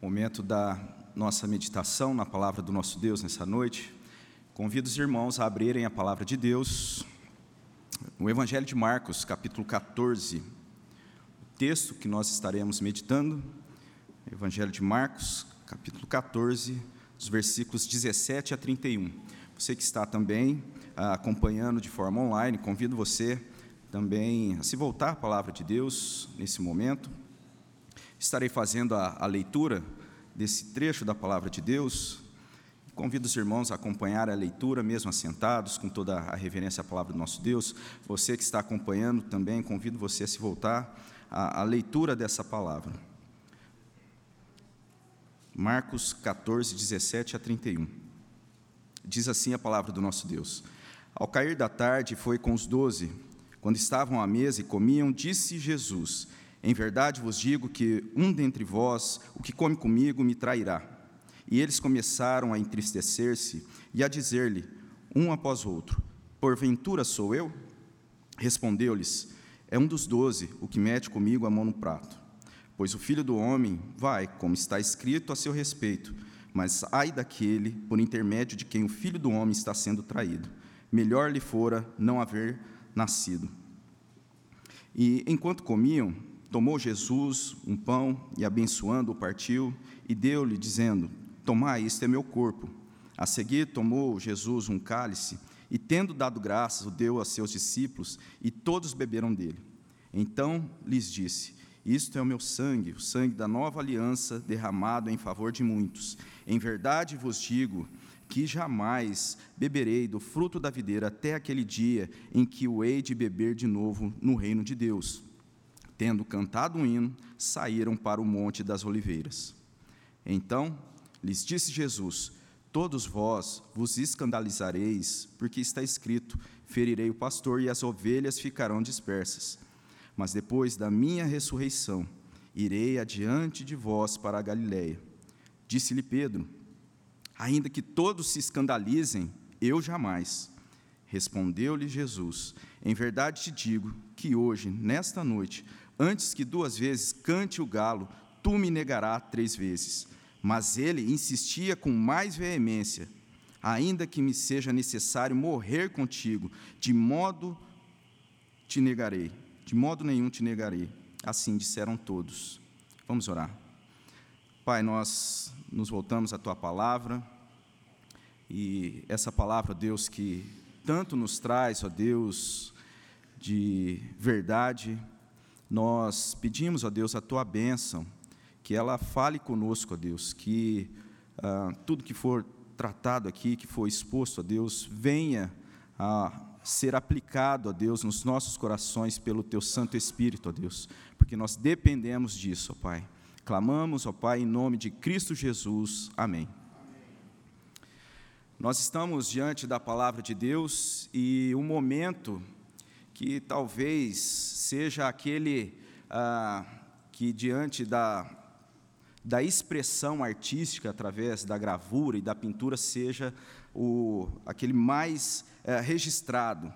momento da nossa meditação na palavra do nosso Deus nessa noite. Convido os irmãos a abrirem a palavra de Deus no Evangelho de Marcos, capítulo 14. O texto que nós estaremos meditando, Evangelho de Marcos, capítulo 14, os versículos 17 a 31. Você que está também ah, acompanhando de forma online, convido você também a se voltar à palavra de Deus nesse momento. Estarei fazendo a, a leitura desse trecho da palavra de Deus. Convido os irmãos a acompanhar a leitura, mesmo assentados, com toda a reverência à palavra do nosso Deus. Você que está acompanhando também, convido você a se voltar à, à leitura dessa palavra. Marcos 14, 17 a 31. Diz assim a palavra do nosso Deus: Ao cair da tarde, foi com os doze. Quando estavam à mesa e comiam, disse Jesus: em verdade vos digo que um dentre vós, o que come comigo, me trairá. E eles começaram a entristecer-se e a dizer-lhe, um após outro: Porventura sou eu? Respondeu-lhes: É um dos doze, o que mete comigo a mão no prato. Pois o filho do homem vai, como está escrito a seu respeito, mas ai daquele por intermédio de quem o filho do homem está sendo traído. Melhor lhe fora não haver nascido. E enquanto comiam, Tomou Jesus um pão e, abençoando, o partiu e deu-lhe, dizendo: Tomai, este é meu corpo. A seguir, tomou Jesus um cálice e, tendo dado graças, o deu a seus discípulos e todos beberam dele. Então lhes disse: Isto é o meu sangue, o sangue da nova aliança derramado em favor de muitos. Em verdade vos digo que jamais beberei do fruto da videira até aquele dia em que o hei de beber de novo no reino de Deus tendo cantado um hino, saíram para o Monte das Oliveiras. Então lhes disse Jesus: Todos vós vos escandalizareis, porque está escrito: Ferirei o pastor e as ovelhas ficarão dispersas. Mas depois da minha ressurreição, irei adiante de vós para a Galiléia. Disse-lhe Pedro: Ainda que todos se escandalizem, eu jamais. Respondeu-lhe Jesus: Em verdade te digo que hoje, nesta noite, Antes que duas vezes cante o galo, tu me negarás três vezes. Mas ele insistia com mais veemência: Ainda que me seja necessário morrer contigo, de modo te negarei, de modo nenhum te negarei. Assim disseram todos. Vamos orar. Pai, nós nos voltamos à tua palavra, e essa palavra, Deus, que tanto nos traz, ó Deus, de verdade, nós pedimos, ó Deus, a tua bênção, que ela fale conosco, ó Deus, que ah, tudo que for tratado aqui, que for exposto, ó Deus, venha a ser aplicado, ó Deus, nos nossos corações pelo teu Santo Espírito, ó Deus, porque nós dependemos disso, ó Pai. Clamamos, ó Pai, em nome de Cristo Jesus. Amém. Nós estamos diante da palavra de Deus e um momento que talvez seja aquele ah, que, diante da, da expressão artística através da gravura e da pintura, seja o, aquele mais eh, registrado.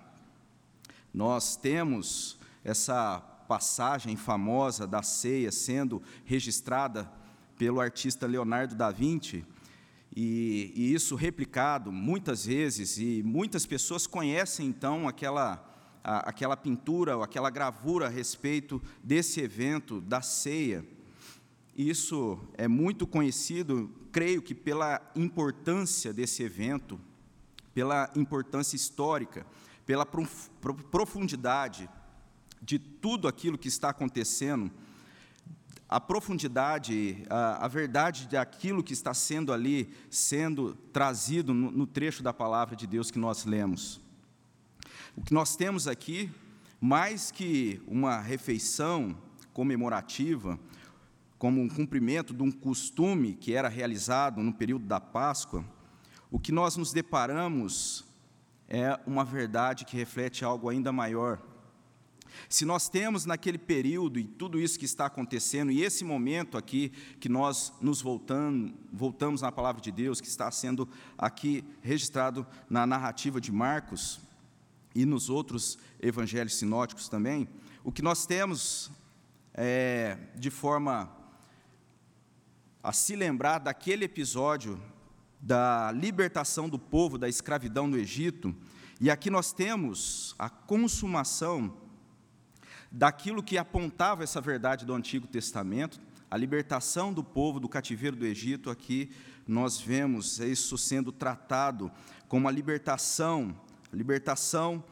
Nós temos essa passagem famosa da ceia sendo registrada pelo artista Leonardo da Vinci, e, e, isso replicado muitas vezes, e muitas pessoas conhecem então aquela aquela pintura ou aquela gravura a respeito desse evento, da ceia. Isso é muito conhecido, creio que pela importância desse evento, pela importância histórica, pela profundidade de tudo aquilo que está acontecendo, a profundidade, a, a verdade daquilo que está sendo ali, sendo trazido no, no trecho da palavra de Deus que nós lemos. O que nós temos aqui, mais que uma refeição comemorativa, como um cumprimento de um costume que era realizado no período da Páscoa, o que nós nos deparamos é uma verdade que reflete algo ainda maior. Se nós temos naquele período e tudo isso que está acontecendo, e esse momento aqui que nós nos voltamos, voltamos na palavra de Deus, que está sendo aqui registrado na narrativa de Marcos, e nos outros evangelhos sinóticos também, o que nós temos é, de forma a se lembrar daquele episódio da libertação do povo da escravidão no Egito, e aqui nós temos a consumação daquilo que apontava essa verdade do Antigo Testamento, a libertação do povo do cativeiro do Egito, aqui nós vemos isso sendo tratado como a libertação, libertação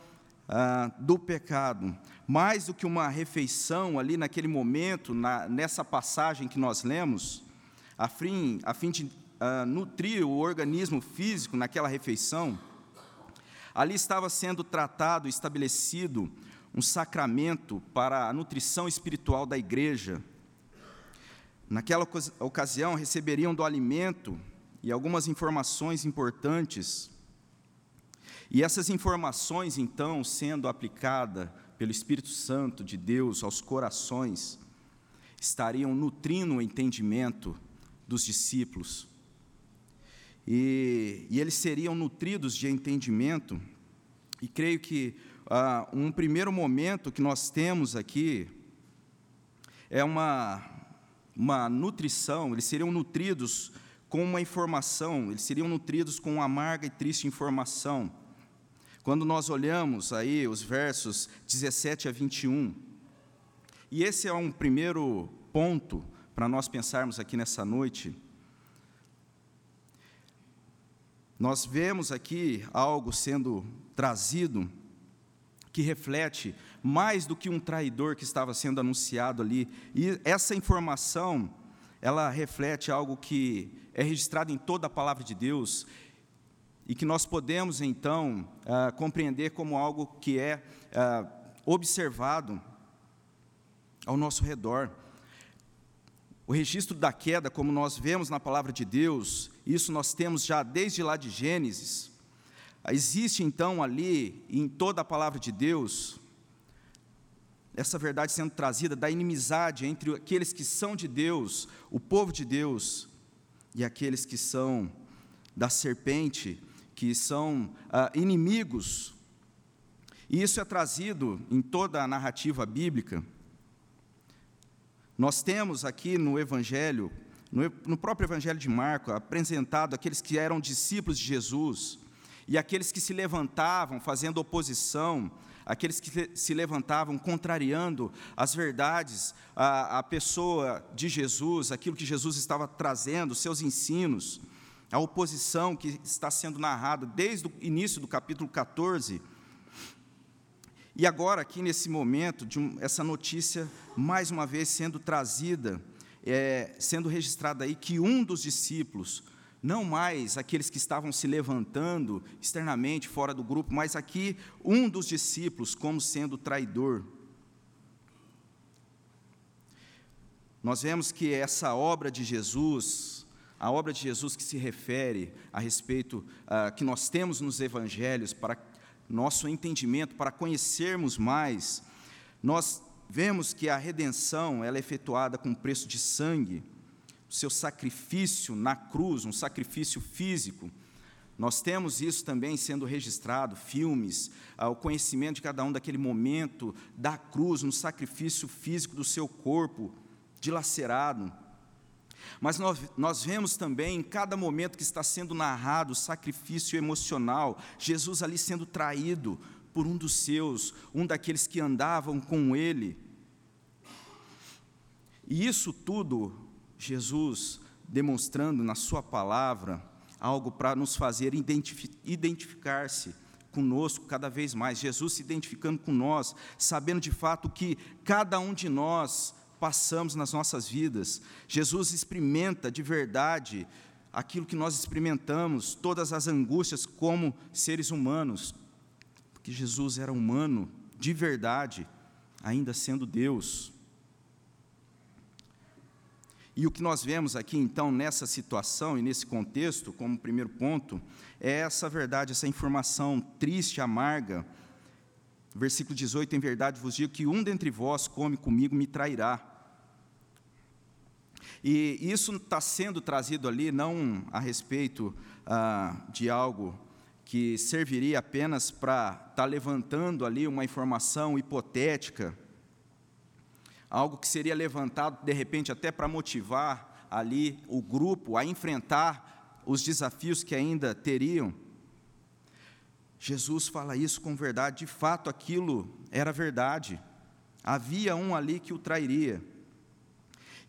ah, do pecado. Mais do que uma refeição ali naquele momento, na, nessa passagem que nós lemos, a fim, a fim de ah, nutrir o organismo físico naquela refeição, ali estava sendo tratado, estabelecido um sacramento para a nutrição espiritual da igreja, Naquela ocasião, receberiam do alimento e algumas informações importantes. E essas informações, então, sendo aplicadas pelo Espírito Santo de Deus aos corações, estariam nutrindo o entendimento dos discípulos. E, e eles seriam nutridos de entendimento. E creio que ah, um primeiro momento que nós temos aqui é uma uma nutrição, eles seriam nutridos com uma informação, eles seriam nutridos com uma amarga e triste informação. Quando nós olhamos aí os versos 17 a 21, e esse é um primeiro ponto para nós pensarmos aqui nessa noite. Nós vemos aqui algo sendo trazido que reflete mais do que um traidor que estava sendo anunciado ali. E essa informação, ela reflete algo que é registrado em toda a palavra de Deus e que nós podemos então ah, compreender como algo que é ah, observado ao nosso redor. O registro da queda, como nós vemos na palavra de Deus, isso nós temos já desde lá de Gênesis. Existe então ali, em toda a palavra de Deus, essa verdade sendo trazida da inimizade entre aqueles que são de Deus, o povo de Deus, e aqueles que são da serpente, que são ah, inimigos. E isso é trazido em toda a narrativa bíblica. Nós temos aqui no Evangelho, no, no próprio Evangelho de Marco, apresentado aqueles que eram discípulos de Jesus e aqueles que se levantavam fazendo oposição aqueles que se levantavam contrariando as verdades, a, a pessoa de Jesus, aquilo que Jesus estava trazendo, seus ensinos, a oposição que está sendo narrada desde o início do capítulo 14. E agora, aqui nesse momento, de um, essa notícia, mais uma vez sendo trazida, é, sendo registrada aí, que um dos discípulos, não mais aqueles que estavam se levantando externamente fora do grupo, mas aqui um dos discípulos como sendo traidor. Nós vemos que essa obra de Jesus, a obra de Jesus que se refere a respeito uh, que nós temos nos evangelhos para nosso entendimento, para conhecermos mais, nós vemos que a redenção ela é efetuada com preço de sangue o seu sacrifício na cruz, um sacrifício físico. Nós temos isso também sendo registrado, filmes, ah, o conhecimento de cada um daquele momento da cruz, no sacrifício físico do seu corpo dilacerado. Mas nós, nós vemos também, em cada momento que está sendo narrado, o sacrifício emocional, Jesus ali sendo traído por um dos seus, um daqueles que andavam com ele. E isso tudo Jesus demonstrando na Sua palavra algo para nos fazer identificar-se conosco cada vez mais. Jesus se identificando com nós, sabendo de fato que cada um de nós passamos nas nossas vidas. Jesus experimenta de verdade aquilo que nós experimentamos, todas as angústias como seres humanos, porque Jesus era humano de verdade, ainda sendo Deus. E o que nós vemos aqui, então, nessa situação e nesse contexto, como primeiro ponto, é essa verdade, essa informação triste, amarga. Versículo 18: Em verdade vos digo que um dentre vós come comigo me trairá. E isso está sendo trazido ali não a respeito ah, de algo que serviria apenas para estar tá levantando ali uma informação hipotética, algo que seria levantado de repente até para motivar ali o grupo a enfrentar os desafios que ainda teriam. Jesus fala isso com verdade, de fato aquilo era verdade. Havia um ali que o trairia.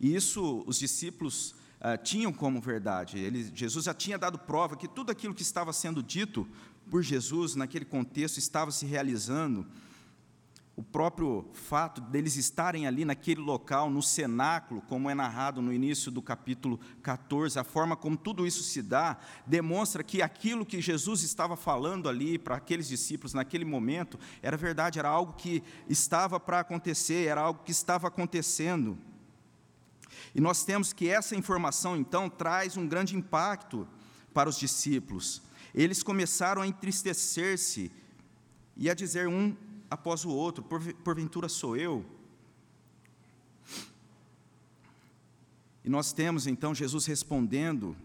E isso os discípulos ah, tinham como verdade. Ele, Jesus já tinha dado prova que tudo aquilo que estava sendo dito por Jesus naquele contexto estava se realizando. O próprio fato deles estarem ali naquele local, no cenáculo, como é narrado no início do capítulo 14, a forma como tudo isso se dá, demonstra que aquilo que Jesus estava falando ali para aqueles discípulos naquele momento era verdade, era algo que estava para acontecer, era algo que estava acontecendo. E nós temos que essa informação, então, traz um grande impacto para os discípulos. Eles começaram a entristecer-se e a dizer um após o outro: porventura sou eu? E nós temos então Jesus respondendo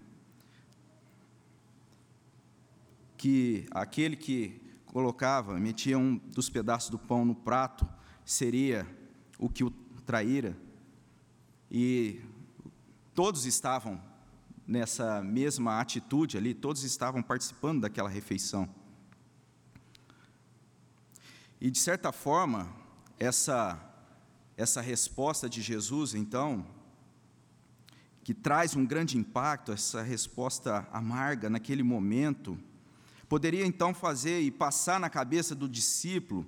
que aquele que colocava, metia um dos pedaços do pão no prato, seria o que o traíra. E todos estavam nessa mesma atitude ali, todos estavam participando daquela refeição. E de certa forma, essa essa resposta de Jesus, então, que traz um grande impacto, essa resposta amarga naquele momento, poderia então fazer e passar na cabeça do discípulo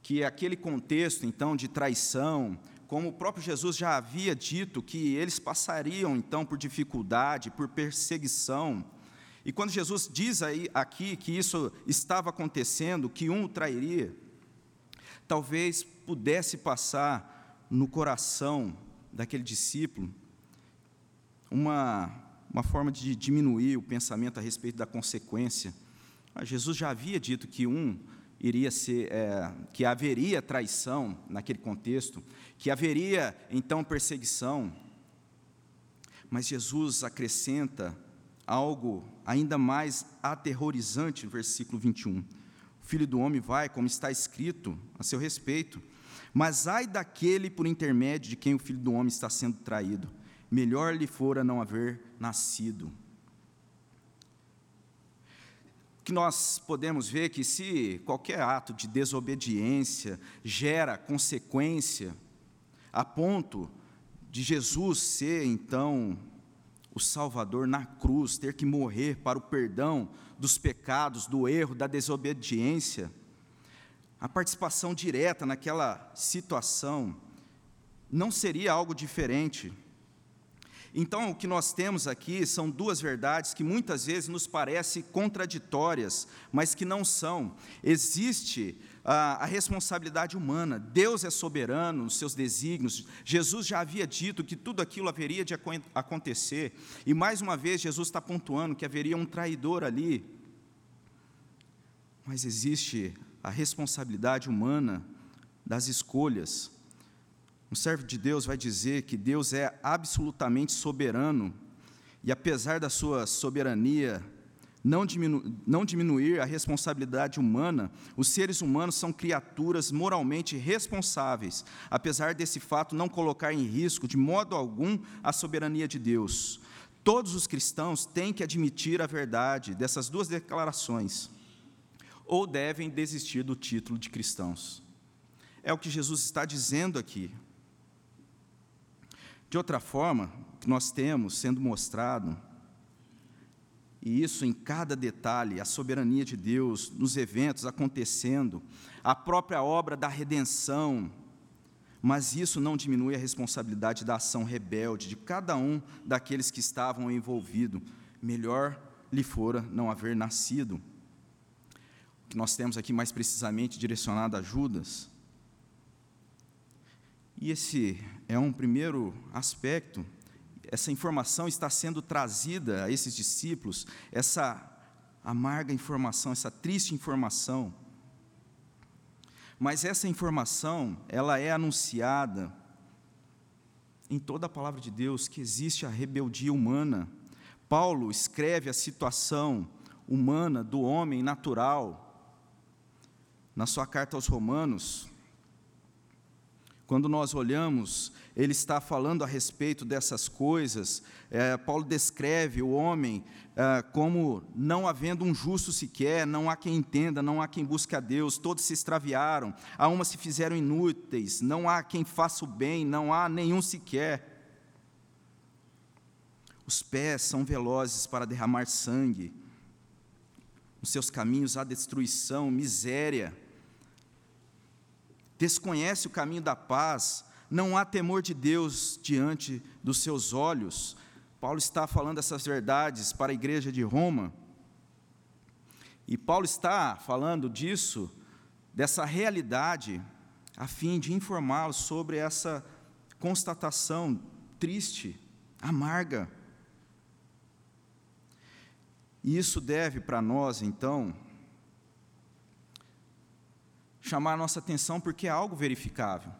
que aquele contexto então de traição, como o próprio Jesus já havia dito que eles passariam então por dificuldade, por perseguição. E quando Jesus diz aí aqui que isso estava acontecendo, que um o trairia, talvez pudesse passar no coração daquele discípulo uma, uma forma de diminuir o pensamento a respeito da consequência. Jesus já havia dito que um iria ser, é, que haveria traição naquele contexto, que haveria então perseguição. Mas Jesus acrescenta algo ainda mais aterrorizante no versículo 21. O filho do homem vai, como está escrito a seu respeito, mas ai daquele por intermédio de quem o filho do homem está sendo traído, melhor lhe fora não haver nascido que nós podemos ver que se qualquer ato de desobediência gera consequência, a ponto de Jesus ser então o Salvador na cruz, ter que morrer para o perdão dos pecados, do erro, da desobediência, a participação direta naquela situação não seria algo diferente então, o que nós temos aqui são duas verdades que muitas vezes nos parecem contraditórias, mas que não são. Existe a, a responsabilidade humana, Deus é soberano nos seus desígnios, Jesus já havia dito que tudo aquilo haveria de acontecer, e mais uma vez Jesus está pontuando que haveria um traidor ali, mas existe a responsabilidade humana das escolhas. Um servo de Deus vai dizer que Deus é absolutamente soberano. E, apesar da sua soberania não, diminu não diminuir a responsabilidade humana, os seres humanos são criaturas moralmente responsáveis, apesar desse fato não colocar em risco de modo algum a soberania de Deus. Todos os cristãos têm que admitir a verdade dessas duas declarações, ou devem desistir do título de cristãos. É o que Jesus está dizendo aqui. De outra forma, nós temos sendo mostrado, e isso em cada detalhe, a soberania de Deus nos eventos acontecendo, a própria obra da redenção, mas isso não diminui a responsabilidade da ação rebelde de cada um daqueles que estavam envolvidos. Melhor lhe fora não haver nascido. O que nós temos aqui mais precisamente direcionado a Judas e esse é um primeiro aspecto. Essa informação está sendo trazida a esses discípulos, essa amarga informação, essa triste informação. Mas essa informação, ela é anunciada em toda a palavra de Deus que existe a rebeldia humana. Paulo escreve a situação humana do homem natural na sua carta aos Romanos, quando nós olhamos, ele está falando a respeito dessas coisas. É, Paulo descreve o homem é, como não havendo um justo sequer, não há quem entenda, não há quem busque a Deus, todos se extraviaram, a uma se fizeram inúteis, não há quem faça o bem, não há nenhum sequer. Os pés são velozes para derramar sangue, os seus caminhos há destruição, miséria desconhece o caminho da paz, não há temor de Deus diante dos seus olhos. Paulo está falando essas verdades para a igreja de Roma. E Paulo está falando disso, dessa realidade, a fim de informá-los sobre essa constatação triste, amarga. E isso deve para nós, então, chamar a nossa atenção porque é algo verificável.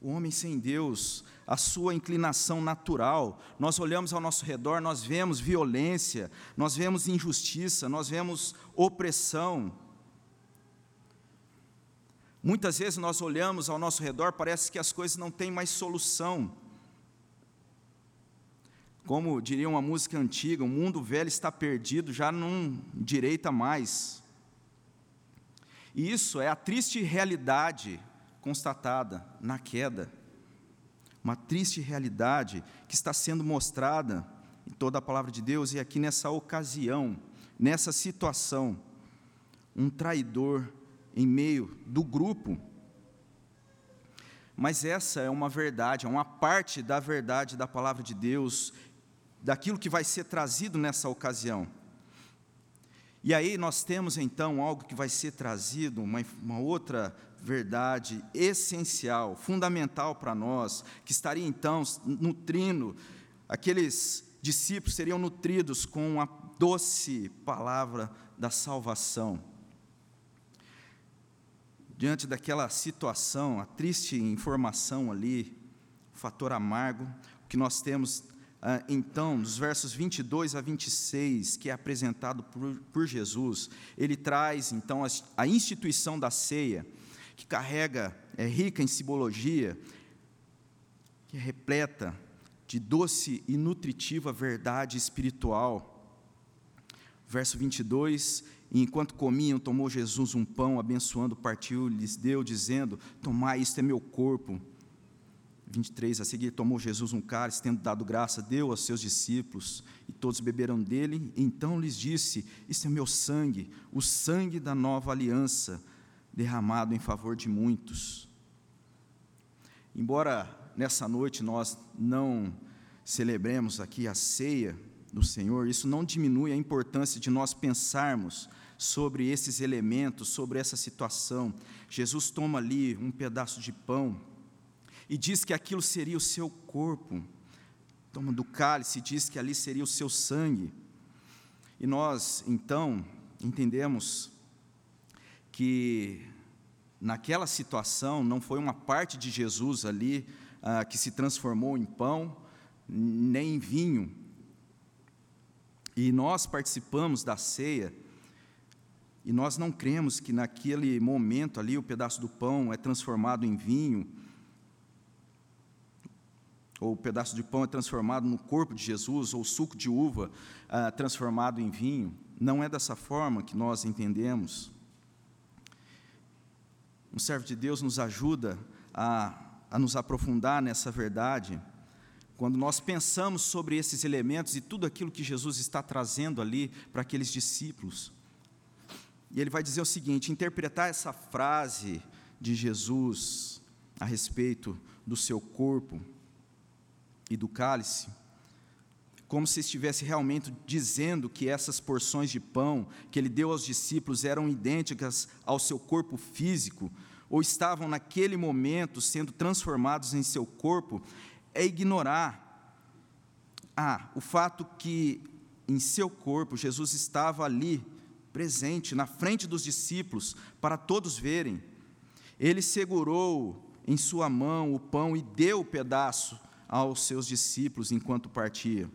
O homem sem Deus, a sua inclinação natural, nós olhamos ao nosso redor, nós vemos violência, nós vemos injustiça, nós vemos opressão. Muitas vezes nós olhamos ao nosso redor, parece que as coisas não têm mais solução. Como diria uma música antiga, o mundo velho está perdido, já não direita mais. E isso é a triste realidade constatada na queda. Uma triste realidade que está sendo mostrada em toda a palavra de Deus e aqui nessa ocasião, nessa situação, um traidor em meio do grupo. Mas essa é uma verdade, é uma parte da verdade da palavra de Deus, daquilo que vai ser trazido nessa ocasião. E aí nós temos então algo que vai ser trazido, uma, uma outra verdade essencial, fundamental para nós, que estaria então nutrindo, aqueles discípulos seriam nutridos com a doce palavra da salvação. Diante daquela situação, a triste informação ali, o fator amargo, o que nós temos então, dos versos 22 a 26, que é apresentado por, por Jesus, ele traz então a, a, instituição da ceia, que carrega, é rica em simbologia, que é repleta de doce e nutritiva verdade espiritual. Verso 22, e enquanto comiam, tomou Jesus um pão, abençoando, partiu, lhes deu, dizendo: Tomai, isto é meu corpo 23, a seguir tomou Jesus um cálice, tendo dado graça, deu aos seus discípulos, e todos beberam dele, então lhes disse: Isso é meu sangue, o sangue da nova aliança, derramado em favor de muitos. Embora nessa noite nós não celebremos aqui a ceia do Senhor, isso não diminui a importância de nós pensarmos sobre esses elementos, sobre essa situação. Jesus toma ali um pedaço de pão, e diz que aquilo seria o seu corpo. Toma do cálice e diz que ali seria o seu sangue. E nós, então, entendemos que naquela situação não foi uma parte de Jesus ali ah, que se transformou em pão, nem em vinho. E nós participamos da ceia, e nós não cremos que naquele momento ali o pedaço do pão é transformado em vinho, ou o pedaço de pão é transformado no corpo de Jesus, ou o suco de uva ah, transformado em vinho. Não é dessa forma que nós entendemos. Um servo de Deus nos ajuda a, a nos aprofundar nessa verdade, quando nós pensamos sobre esses elementos e tudo aquilo que Jesus está trazendo ali para aqueles discípulos. E ele vai dizer o seguinte: interpretar essa frase de Jesus a respeito do seu corpo e do cálice, como se estivesse realmente dizendo que essas porções de pão que ele deu aos discípulos eram idênticas ao seu corpo físico, ou estavam naquele momento sendo transformados em seu corpo, é ignorar ah, o fato que em seu corpo Jesus estava ali, presente, na frente dos discípulos, para todos verem. Ele segurou em sua mão o pão e deu o pedaço aos seus discípulos enquanto partia.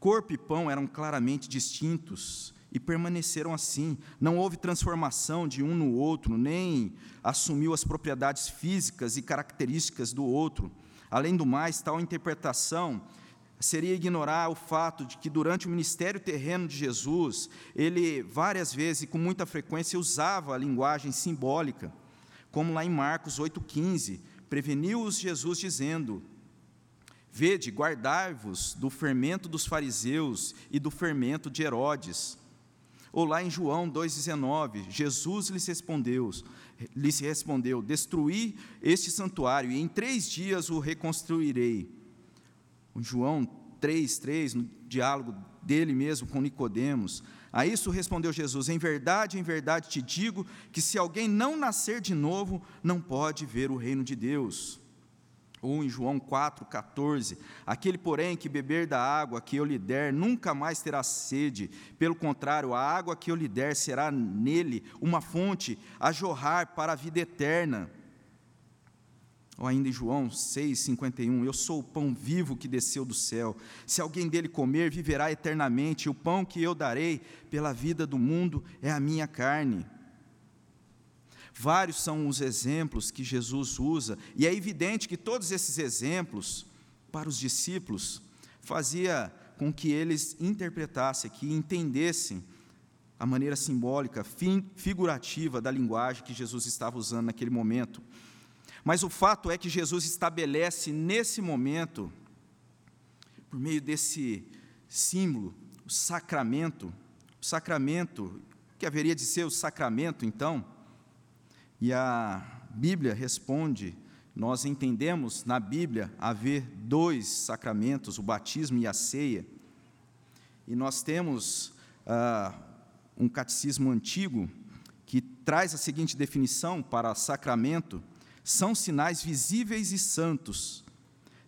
Corpo e pão eram claramente distintos e permaneceram assim. Não houve transformação de um no outro, nem assumiu as propriedades físicas e características do outro. Além do mais, tal interpretação seria ignorar o fato de que durante o ministério terreno de Jesus, ele várias vezes e com muita frequência usava a linguagem simbólica, como lá em Marcos 8,15, preveniu-os Jesus dizendo: Vede, guardai-vos do fermento dos fariseus e do fermento de Herodes. Ou lá em João 2,19, Jesus lhes respondeu, lhes respondeu: Destruí este santuário e em três dias o reconstruirei. João 3,3, no diálogo dele mesmo com Nicodemos. A isso respondeu Jesus: Em verdade, em verdade te digo que se alguém não nascer de novo, não pode ver o reino de Deus ou em João 4,14: Aquele, porém, que beber da água que eu lhe der, nunca mais terá sede, pelo contrário, a água que eu lhe der será nele uma fonte a jorrar para a vida eterna. Ou ainda em João 6,51, Eu sou o pão vivo que desceu do céu. Se alguém dele comer, viverá eternamente. O pão que eu darei pela vida do mundo é a minha carne. Vários são os exemplos que Jesus usa, e é evidente que todos esses exemplos, para os discípulos, fazia com que eles interpretassem, que entendessem a maneira simbólica, figurativa da linguagem que Jesus estava usando naquele momento. Mas o fato é que Jesus estabelece nesse momento, por meio desse símbolo, o sacramento, o sacramento, que haveria de ser o sacramento então, e a Bíblia responde: nós entendemos na Bíblia haver dois sacramentos, o batismo e a ceia. E nós temos ah, um catecismo antigo que traz a seguinte definição para sacramento: são sinais visíveis e santos.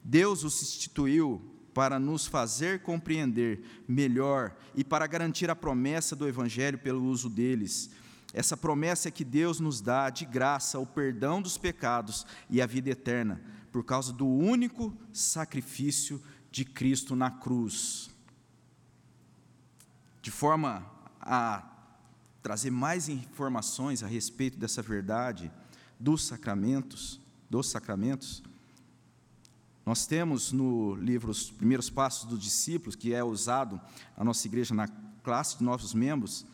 Deus os instituiu para nos fazer compreender melhor e para garantir a promessa do Evangelho pelo uso deles essa promessa é que Deus nos dá de graça o perdão dos pecados e a vida eterna, por causa do único sacrifício de Cristo na cruz. De forma a trazer mais informações a respeito dessa verdade dos sacramentos, dos sacramentos, nós temos no livro Os Primeiros Passos dos Discípulos, que é usado a nossa igreja na classe de novos membros,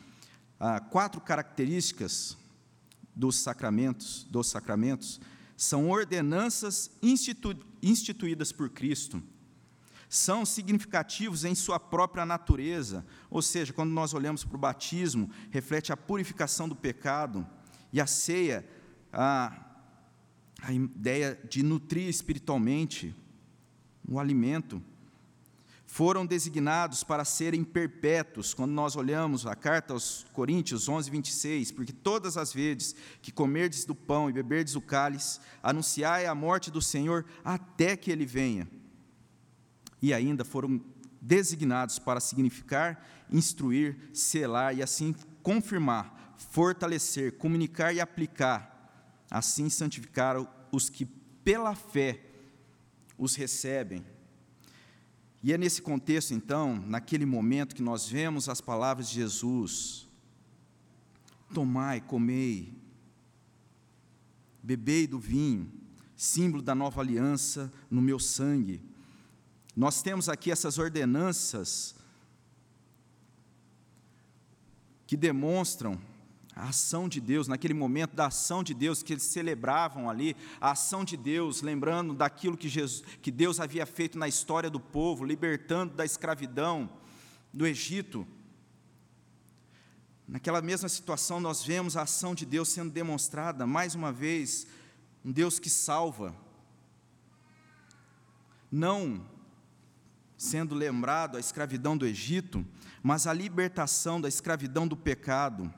ah, quatro características dos sacramentos, dos sacramentos, são ordenanças institu instituídas por Cristo. São significativos em sua própria natureza, ou seja, quando nós olhamos para o batismo, reflete a purificação do pecado, e a ceia, a, a ideia de nutrir espiritualmente o alimento foram designados para serem perpétuos, quando nós olhamos a carta aos Coríntios 11, 26, porque todas as vezes que comerdes do pão e beberdes o cálice, anunciai a morte do Senhor até que ele venha. E ainda foram designados para significar, instruir, selar e assim confirmar, fortalecer, comunicar e aplicar, assim santificar os que pela fé os recebem e é nesse contexto, então, naquele momento, que nós vemos as palavras de Jesus: Tomai, comei, bebei do vinho, símbolo da nova aliança no meu sangue. Nós temos aqui essas ordenanças que demonstram a ação de Deus, naquele momento da ação de Deus que eles celebravam ali, a ação de Deus, lembrando daquilo que, Jesus, que Deus havia feito na história do povo, libertando da escravidão do Egito. Naquela mesma situação, nós vemos a ação de Deus sendo demonstrada, mais uma vez, um Deus que salva, não sendo lembrado a escravidão do Egito, mas a libertação da escravidão do pecado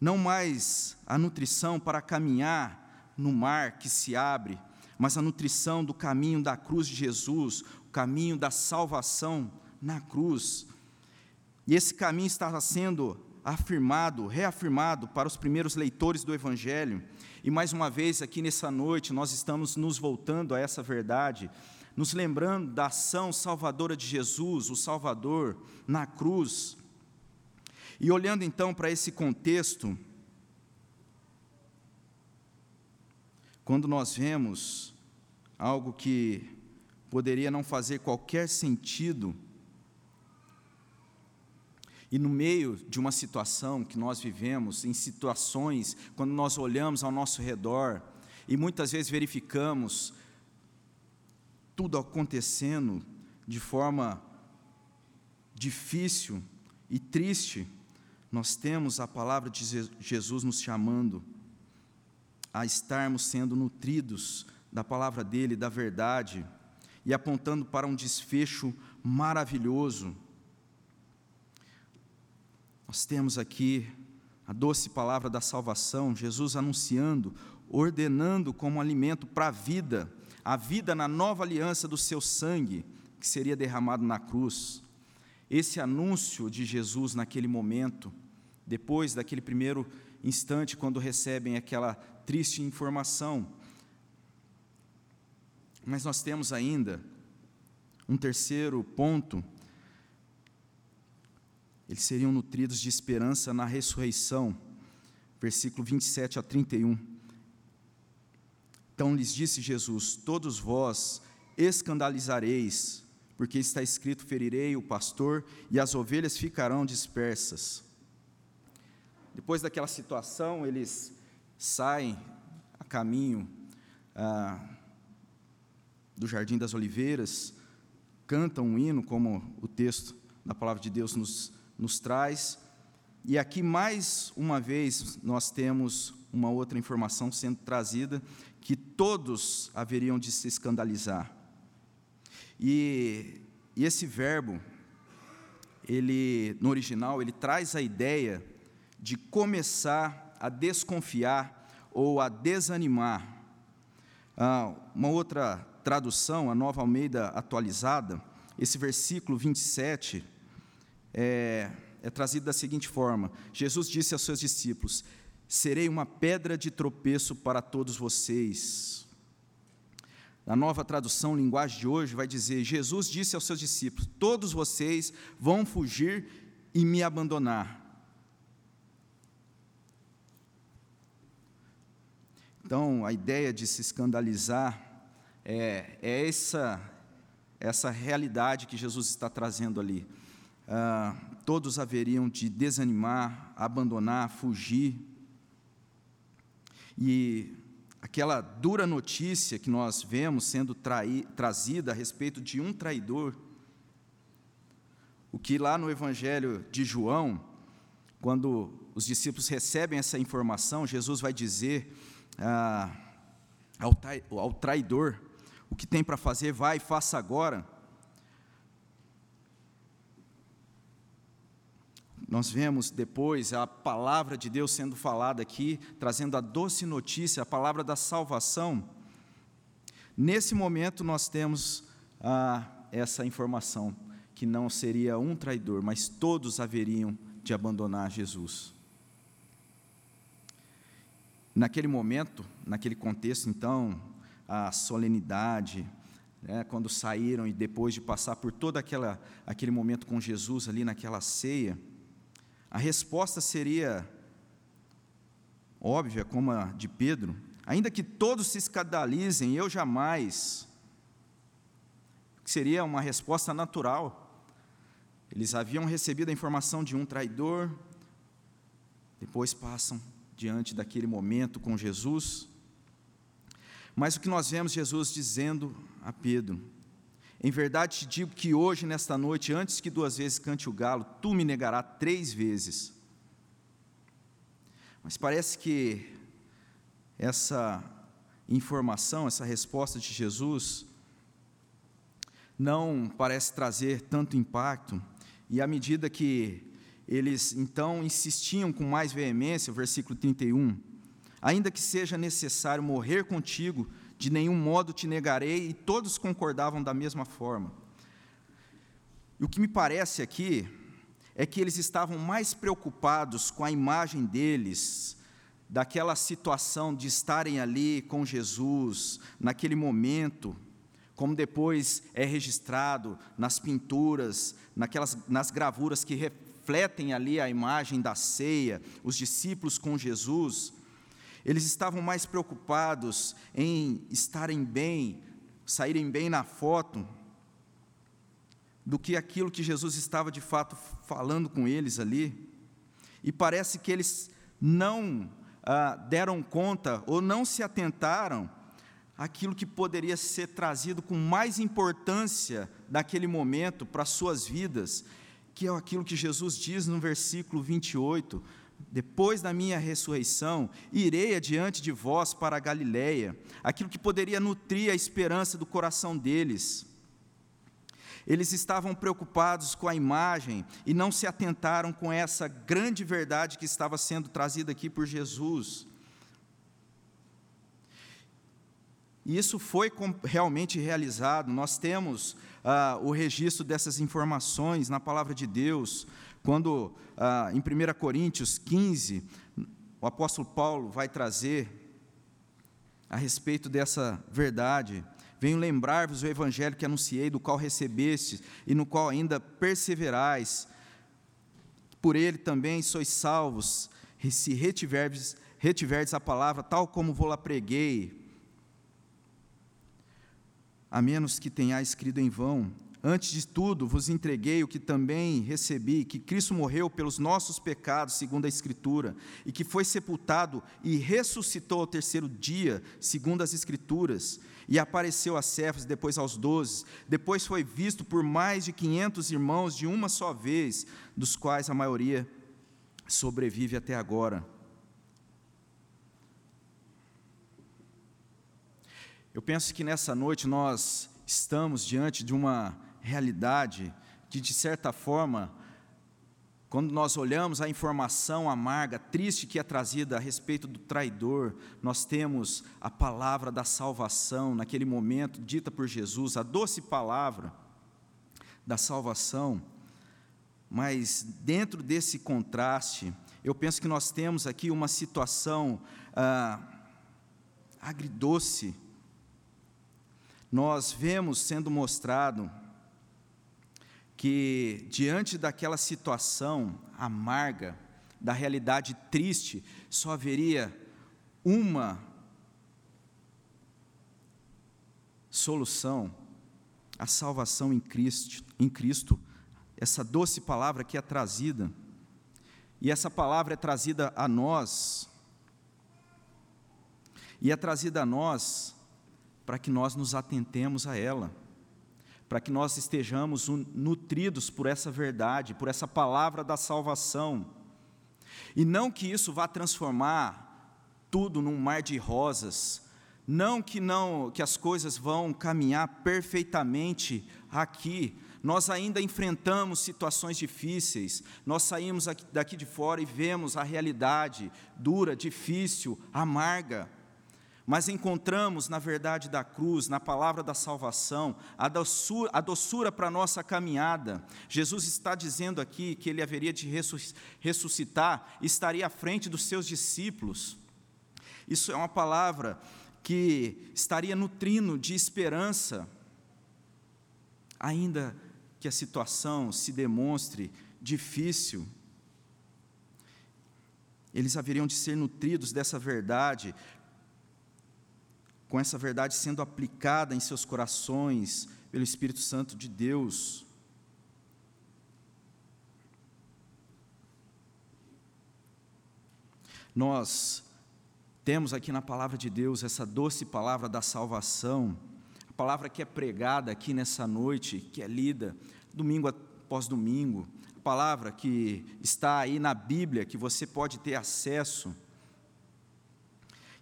não mais a nutrição para caminhar no mar que se abre, mas a nutrição do caminho da cruz de Jesus, o caminho da salvação na cruz. E esse caminho estava sendo afirmado, reafirmado para os primeiros leitores do Evangelho. E mais uma vez, aqui nessa noite, nós estamos nos voltando a essa verdade, nos lembrando da ação salvadora de Jesus, o Salvador, na cruz, E olhando então para esse contexto, quando nós vemos algo que poderia não fazer qualquer sentido, e no meio de uma situação que nós vivemos, em situações, quando nós olhamos ao nosso redor e muitas vezes verificamos tudo acontecendo de forma difícil e triste, nós temos a palavra de Jesus nos chamando a estarmos sendo nutridos da palavra dele, da verdade, e apontando para um desfecho maravilhoso nós temos aqui a doce palavra da salvação, Jesus anunciando, ordenando como alimento para a vida, a vida na nova aliança do seu sangue, que seria derramado na cruz. Esse anúncio de Jesus naquele momento, depois daquele primeiro instante, quando recebem aquela triste informação. Mas nós temos ainda um terceiro ponto eles seriam nutridos de esperança na ressurreição. Versículo 27 a 31. Então lhes disse Jesus: Todos vós escandalizareis, porque está escrito: Ferirei o pastor e as ovelhas ficarão dispersas. Depois daquela situação, eles saem a caminho ah, do Jardim das Oliveiras, cantam um hino, como o texto da palavra de Deus nos nos traz. E aqui, mais uma vez, nós temos uma outra informação sendo trazida, que todos haveriam de se escandalizar. E, e esse verbo, ele, no original, ele traz a ideia de começar a desconfiar ou a desanimar. Ah, uma outra tradução, a Nova Almeida atualizada, esse versículo 27, é, é trazido da seguinte forma: Jesus disse aos seus discípulos: Serei uma pedra de tropeço para todos vocês. Na nova tradução, linguagem de hoje, vai dizer: Jesus disse aos seus discípulos: Todos vocês vão fugir e me abandonar. Então, a ideia de se escandalizar é, é essa, essa realidade que Jesus está trazendo ali ah, todos haveriam de desanimar, abandonar, fugir. E aquela dura notícia que nós vemos sendo trai, trazida a respeito de um traidor, o que lá no Evangelho de João, quando os discípulos recebem essa informação, Jesus vai dizer ah, ao, ao traidor: o que tem para fazer, vai faça agora. Nós vemos depois a palavra de Deus sendo falada aqui, trazendo a doce notícia, a palavra da salvação. Nesse momento, nós temos ah, essa informação, que não seria um traidor, mas todos haveriam de abandonar Jesus. Naquele momento, naquele contexto, então, a solenidade, né, quando saíram e depois de passar por todo aquela, aquele momento com Jesus ali naquela ceia, a resposta seria óbvia, como a de Pedro: ainda que todos se escandalizem, eu jamais. Seria uma resposta natural. Eles haviam recebido a informação de um traidor, depois passam diante daquele momento com Jesus. Mas o que nós vemos Jesus dizendo a Pedro: em verdade te digo que hoje, nesta noite, antes que duas vezes cante o galo, tu me negarás três vezes. Mas parece que essa informação, essa resposta de Jesus, não parece trazer tanto impacto, e à medida que eles então insistiam com mais veemência, o versículo 31, ainda que seja necessário morrer contigo, de nenhum modo te negarei, e todos concordavam da mesma forma. E o que me parece aqui é que eles estavam mais preocupados com a imagem deles, daquela situação de estarem ali com Jesus, naquele momento, como depois é registrado nas pinturas, naquelas, nas gravuras que refletem ali a imagem da ceia, os discípulos com Jesus, eles estavam mais preocupados em estarem bem, saírem bem na foto, do que aquilo que Jesus estava de fato falando com eles ali. E parece que eles não ah, deram conta ou não se atentaram aquilo que poderia ser trazido com mais importância naquele momento para as suas vidas, que é aquilo que Jesus diz no versículo 28, depois da minha ressurreição, irei adiante de vós para a Galiléia, aquilo que poderia nutrir a esperança do coração deles. Eles estavam preocupados com a imagem e não se atentaram com essa grande verdade que estava sendo trazida aqui por Jesus. E isso foi realmente realizado. Nós temos ah, o registro dessas informações na palavra de Deus, quando ah, em 1 Coríntios 15, o apóstolo Paulo vai trazer a respeito dessa verdade. Venho lembrar-vos o evangelho que anunciei, do qual recebestes e no qual ainda perseverais. Por ele também sois salvos, se retiverdes, retiverdes a palavra tal como vou-la preguei a menos que tenhais escrito em vão. Antes de tudo, vos entreguei o que também recebi: que Cristo morreu pelos nossos pecados, segundo a Escritura, e que foi sepultado e ressuscitou ao terceiro dia, segundo as Escrituras, e apareceu a Cefas, depois aos doze. Depois foi visto por mais de quinhentos irmãos de uma só vez, dos quais a maioria sobrevive até agora. Eu penso que nessa noite nós estamos diante de uma realidade que, de certa forma, quando nós olhamos a informação amarga, triste que é trazida a respeito do traidor, nós temos a palavra da salvação naquele momento, dita por Jesus, a doce palavra da salvação. Mas dentro desse contraste, eu penso que nós temos aqui uma situação ah, agridoce nós vemos sendo mostrado que, diante daquela situação amarga, da realidade triste, só haveria uma solução, a salvação em Cristo, em Cristo. Essa doce palavra que é trazida, e essa palavra é trazida a nós, e é trazida a nós para que nós nos atentemos a ela, para que nós estejamos nutridos por essa verdade, por essa palavra da salvação. E não que isso vá transformar tudo num mar de rosas, não que não que as coisas vão caminhar perfeitamente aqui. Nós ainda enfrentamos situações difíceis. Nós saímos daqui de fora e vemos a realidade dura, difícil, amarga mas encontramos na verdade da cruz, na palavra da salvação, a doçura, a doçura para a nossa caminhada. Jesus está dizendo aqui que ele haveria de ressuscitar, estaria à frente dos seus discípulos. Isso é uma palavra que estaria nutrindo de esperança, ainda que a situação se demonstre difícil. Eles haveriam de ser nutridos dessa verdade, com essa verdade sendo aplicada em seus corações pelo Espírito Santo de Deus. Nós temos aqui na palavra de Deus essa doce palavra da salvação, a palavra que é pregada aqui nessa noite, que é lida domingo após domingo, a palavra que está aí na Bíblia, que você pode ter acesso.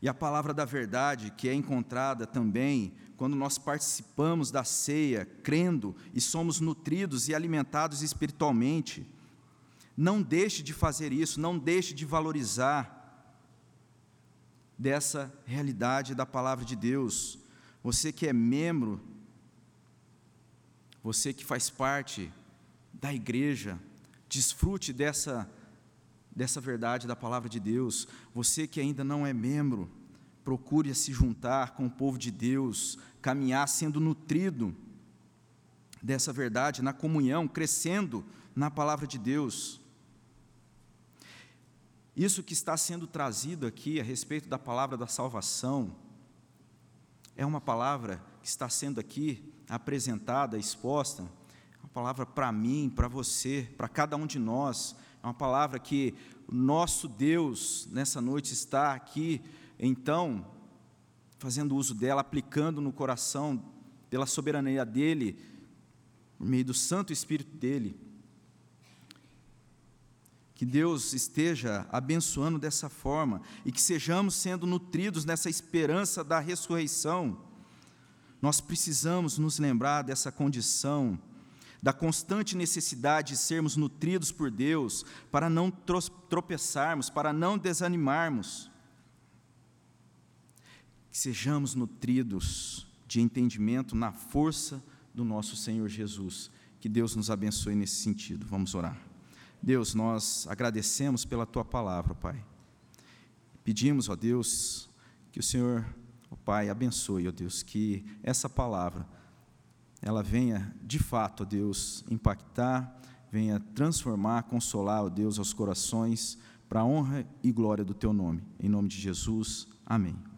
E a palavra da verdade, que é encontrada também quando nós participamos da ceia, crendo e somos nutridos e alimentados espiritualmente. Não deixe de fazer isso, não deixe de valorizar dessa realidade da palavra de Deus. Você que é membro, você que faz parte da igreja, desfrute dessa dessa verdade da palavra de Deus. Você que ainda não é membro, procure se juntar com o povo de Deus, caminhar sendo nutrido dessa verdade, na comunhão, crescendo na palavra de Deus. isso que está sendo trazido aqui a respeito da palavra da salvação, é uma palavra que está sendo aqui apresentada, exposta, é uma palavra para mim, para você, para cada um de nós, é uma palavra que nosso Deus nessa noite está aqui, então, fazendo uso dela, aplicando no coração, pela soberania dele, por meio do Santo Espírito dele. Que Deus esteja abençoando dessa forma e que sejamos sendo nutridos nessa esperança da ressurreição. Nós precisamos nos lembrar dessa condição, da constante necessidade de sermos nutridos por Deus, para não tropeçarmos, para não desanimarmos. Que sejamos nutridos de entendimento na força do nosso Senhor Jesus. Que Deus nos abençoe nesse sentido. Vamos orar. Deus, nós agradecemos pela tua palavra, Pai. Pedimos, ó Deus, que o Senhor, ó Pai, abençoe, ó Deus, que essa palavra ela venha de fato, ó Deus, impactar, venha transformar, consolar, ó Deus, aos corações para a honra e glória do teu nome. Em nome de Jesus. Amém.